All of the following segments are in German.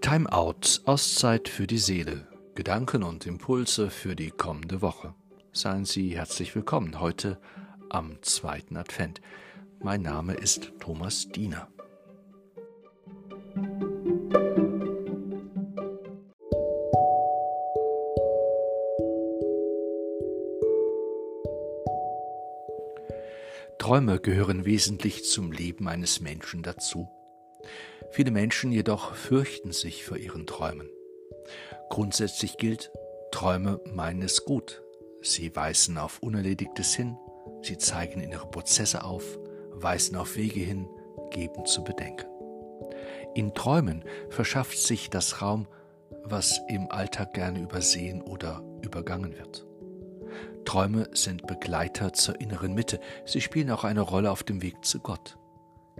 Time Out, Auszeit für die Seele, Gedanken und Impulse für die kommende Woche. Seien Sie herzlich willkommen heute am zweiten Advent. Mein Name ist Thomas Diener. Träume gehören wesentlich zum Leben eines Menschen dazu. Viele Menschen jedoch fürchten sich vor ihren Träumen. Grundsätzlich gilt, Träume meinen es gut. Sie weisen auf Unerledigtes hin, sie zeigen innere Prozesse auf, weisen auf Wege hin, geben zu bedenken. In Träumen verschafft sich das Raum, was im Alltag gerne übersehen oder übergangen wird. Träume sind Begleiter zur inneren Mitte, sie spielen auch eine Rolle auf dem Weg zu Gott.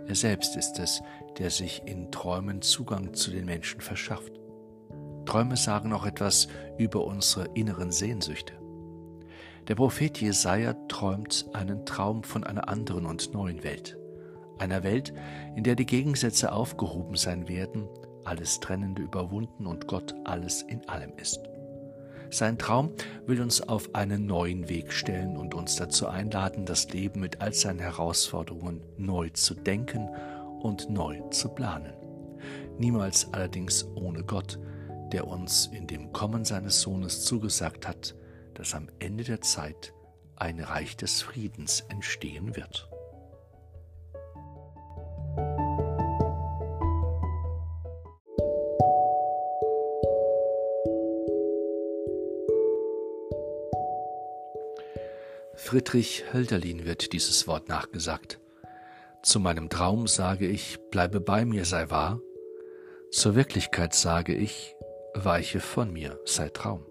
Er selbst ist es, der sich in Träumen Zugang zu den Menschen verschafft. Träume sagen auch etwas über unsere inneren Sehnsüchte. Der Prophet Jesaja träumt einen Traum von einer anderen und neuen Welt. Einer Welt, in der die Gegensätze aufgehoben sein werden, alles Trennende überwunden und Gott alles in allem ist. Sein Traum will uns auf einen neuen Weg stellen und uns dazu einladen, das Leben mit all seinen Herausforderungen neu zu denken und neu zu planen. Niemals allerdings ohne Gott, der uns in dem Kommen seines Sohnes zugesagt hat, dass am Ende der Zeit ein Reich des Friedens entstehen wird. Friedrich Hölderlin wird dieses Wort nachgesagt. Zu meinem Traum sage ich, bleibe bei mir, sei wahr. Zur Wirklichkeit sage ich, weiche von mir, sei Traum.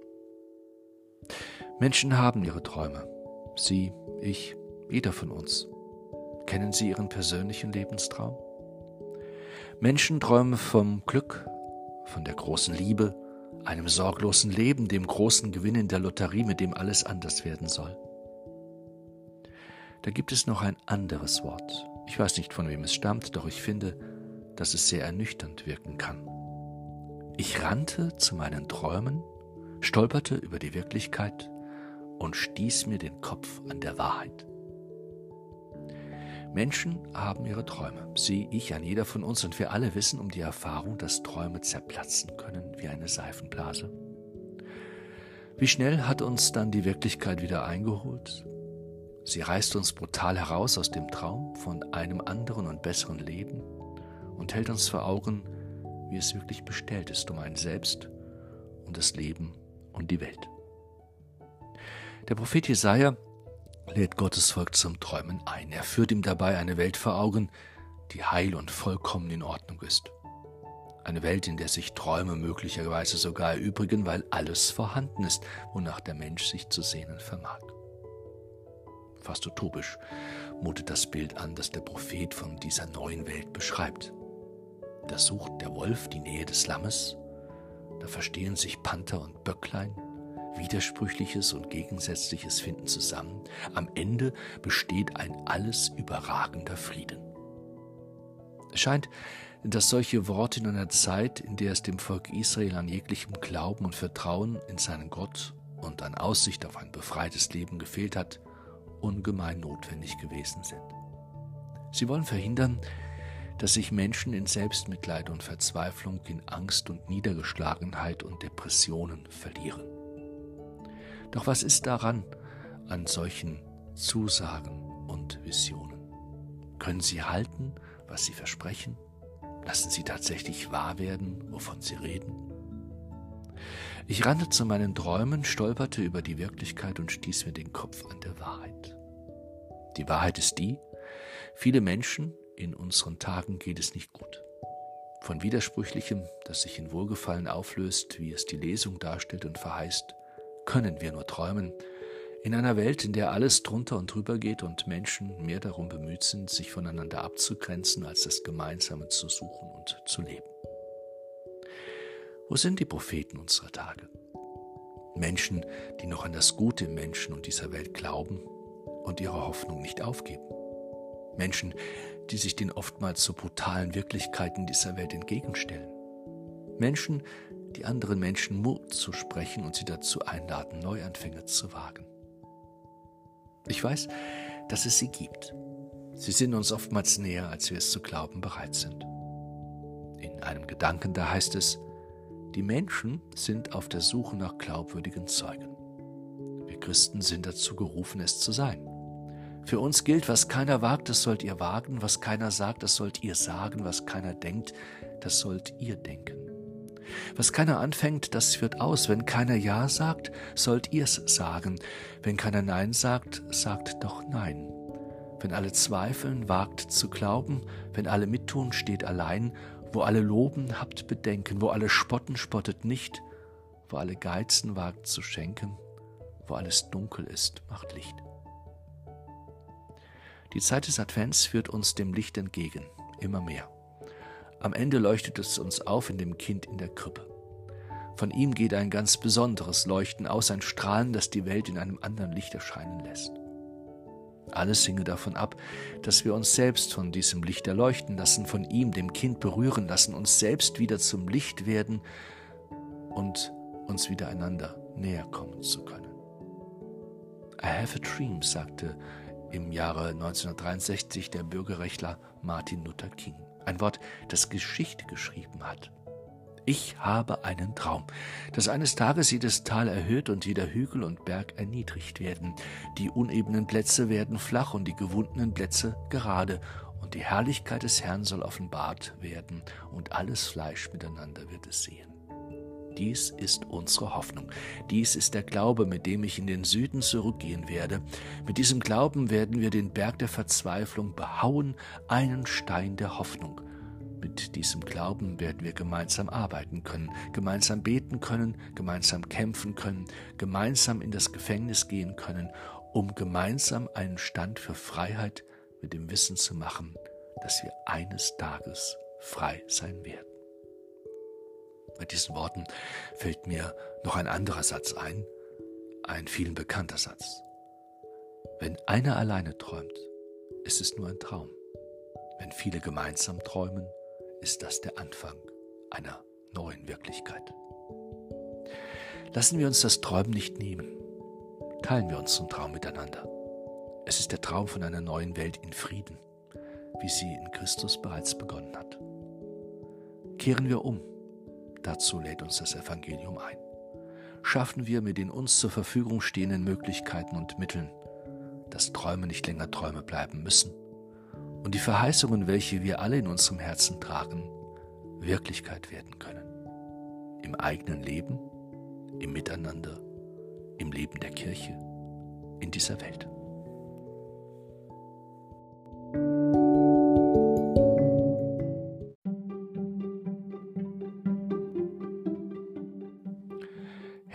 Menschen haben ihre Träume. Sie, ich, jeder von uns. Kennen Sie Ihren persönlichen Lebenstraum? Menschen träumen vom Glück, von der großen Liebe, einem sorglosen Leben, dem großen Gewinn in der Lotterie, mit dem alles anders werden soll. Da gibt es noch ein anderes Wort. Ich weiß nicht, von wem es stammt, doch ich finde, dass es sehr ernüchternd wirken kann. Ich rannte zu meinen Träumen, stolperte über die Wirklichkeit und stieß mir den Kopf an der Wahrheit. Menschen haben ihre Träume. Sie, ich, ein jeder von uns und wir alle wissen um die Erfahrung, dass Träume zerplatzen können wie eine Seifenblase. Wie schnell hat uns dann die Wirklichkeit wieder eingeholt? Sie reißt uns brutal heraus aus dem Traum von einem anderen und besseren Leben und hält uns vor Augen, wie es wirklich bestellt ist um ein Selbst und das Leben und die Welt. Der Prophet Jesaja lädt Gottes Volk zum Träumen ein. Er führt ihm dabei eine Welt vor Augen, die heil und vollkommen in Ordnung ist. Eine Welt, in der sich Träume möglicherweise sogar erübrigen, weil alles vorhanden ist, wonach der Mensch sich zu sehnen vermag fast utopisch, mutet das Bild an, das der Prophet von dieser neuen Welt beschreibt. Da sucht der Wolf die Nähe des Lammes, da verstehen sich Panther und Böcklein, Widersprüchliches und Gegensätzliches finden zusammen. Am Ende besteht ein alles überragender Frieden. Es scheint, dass solche Worte in einer Zeit, in der es dem Volk Israel an jeglichem Glauben und Vertrauen in seinen Gott und an Aussicht auf ein befreites Leben gefehlt hat, ungemein notwendig gewesen sind. Sie wollen verhindern, dass sich Menschen in Selbstmitleid und Verzweiflung, in Angst und Niedergeschlagenheit und Depressionen verlieren. Doch was ist daran an solchen Zusagen und Visionen? Können sie halten, was sie versprechen? Lassen sie tatsächlich wahr werden, wovon sie reden? Ich rannte zu meinen Träumen, stolperte über die Wirklichkeit und stieß mir den Kopf an der Wahrheit. Die Wahrheit ist die, viele Menschen in unseren Tagen geht es nicht gut. Von Widersprüchlichem, das sich in Wohlgefallen auflöst, wie es die Lesung darstellt und verheißt, können wir nur träumen, in einer Welt, in der alles drunter und drüber geht und Menschen mehr darum bemüht sind, sich voneinander abzugrenzen, als das Gemeinsame zu suchen und zu leben. Wo sind die Propheten unserer Tage? Menschen, die noch an das Gute im Menschen und dieser Welt glauben und ihre Hoffnung nicht aufgeben. Menschen, die sich den oftmals so brutalen Wirklichkeiten dieser Welt entgegenstellen. Menschen, die anderen Menschen Mut zu sprechen und sie dazu einladen, Neuanfänge zu wagen. Ich weiß, dass es sie gibt. Sie sind uns oftmals näher, als wir es zu glauben bereit sind. In einem Gedanken da heißt es, die Menschen sind auf der Suche nach glaubwürdigen Zeugen. Wir Christen sind dazu gerufen, es zu sein. Für uns gilt, was keiner wagt, das sollt ihr wagen, was keiner sagt, das sollt ihr sagen, was keiner denkt, das sollt ihr denken. Was keiner anfängt, das führt aus. Wenn keiner Ja sagt, sollt ihr's sagen. Wenn keiner Nein sagt, sagt doch Nein. Wenn alle zweifeln, wagt zu glauben. Wenn alle mittun, steht allein. Wo alle loben, habt Bedenken. Wo alle spotten, spottet nicht. Wo alle geizen, wagt zu schenken. Wo alles dunkel ist, macht Licht. Die Zeit des Advents führt uns dem Licht entgegen, immer mehr. Am Ende leuchtet es uns auf in dem Kind in der Krippe. Von ihm geht ein ganz besonderes Leuchten aus, ein Strahlen, das die Welt in einem anderen Licht erscheinen lässt. Alles hinge davon ab, dass wir uns selbst von diesem Licht erleuchten lassen, von ihm, dem Kind, berühren lassen, uns selbst wieder zum Licht werden und uns wieder einander näher kommen zu können. I have a dream, sagte im Jahre 1963 der Bürgerrechtler Martin Luther King. Ein Wort, das Geschichte geschrieben hat. Ich habe einen Traum, dass eines Tages jedes Tal erhöht und jeder Hügel und Berg erniedrigt werden. Die unebenen Plätze werden flach und die gewundenen Plätze gerade und die Herrlichkeit des Herrn soll offenbart werden und alles Fleisch miteinander wird es sehen. Dies ist unsere Hoffnung. Dies ist der Glaube, mit dem ich in den Süden zurückgehen werde. Mit diesem Glauben werden wir den Berg der Verzweiflung behauen, einen Stein der Hoffnung. Mit diesem Glauben werden wir gemeinsam arbeiten können, gemeinsam beten können, gemeinsam kämpfen können, gemeinsam in das Gefängnis gehen können, um gemeinsam einen Stand für Freiheit mit dem Wissen zu machen, dass wir eines Tages frei sein werden. Bei diesen Worten fällt mir noch ein anderer Satz ein, ein vielen bekannter Satz. Wenn einer alleine träumt, ist es nur ein Traum. Wenn viele gemeinsam träumen, ist das der Anfang einer neuen Wirklichkeit. Lassen wir uns das Träumen nicht nehmen. Teilen wir unseren Traum miteinander. Es ist der Traum von einer neuen Welt in Frieden, wie sie in Christus bereits begonnen hat. Kehren wir um Dazu lädt uns das Evangelium ein. Schaffen wir mit den uns zur Verfügung stehenden Möglichkeiten und Mitteln, dass Träume nicht länger Träume bleiben müssen und die Verheißungen, welche wir alle in unserem Herzen tragen, Wirklichkeit werden können. Im eigenen Leben, im Miteinander, im Leben der Kirche, in dieser Welt.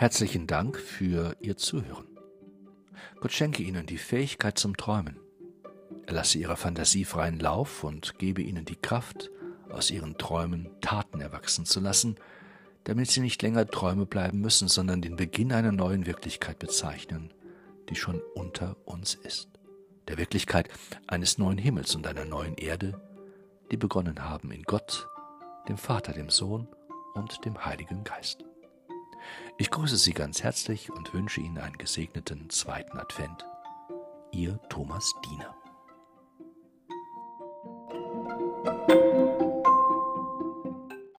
Herzlichen Dank für Ihr Zuhören. Gott schenke Ihnen die Fähigkeit zum Träumen. Er lasse Ihrer Fantasie freien Lauf und gebe Ihnen die Kraft, aus Ihren Träumen Taten erwachsen zu lassen, damit Sie nicht länger Träume bleiben müssen, sondern den Beginn einer neuen Wirklichkeit bezeichnen, die schon unter uns ist. Der Wirklichkeit eines neuen Himmels und einer neuen Erde, die begonnen haben in Gott, dem Vater, dem Sohn und dem Heiligen Geist. Ich grüße Sie ganz herzlich und wünsche Ihnen einen gesegneten zweiten Advent. Ihr Thomas Diener.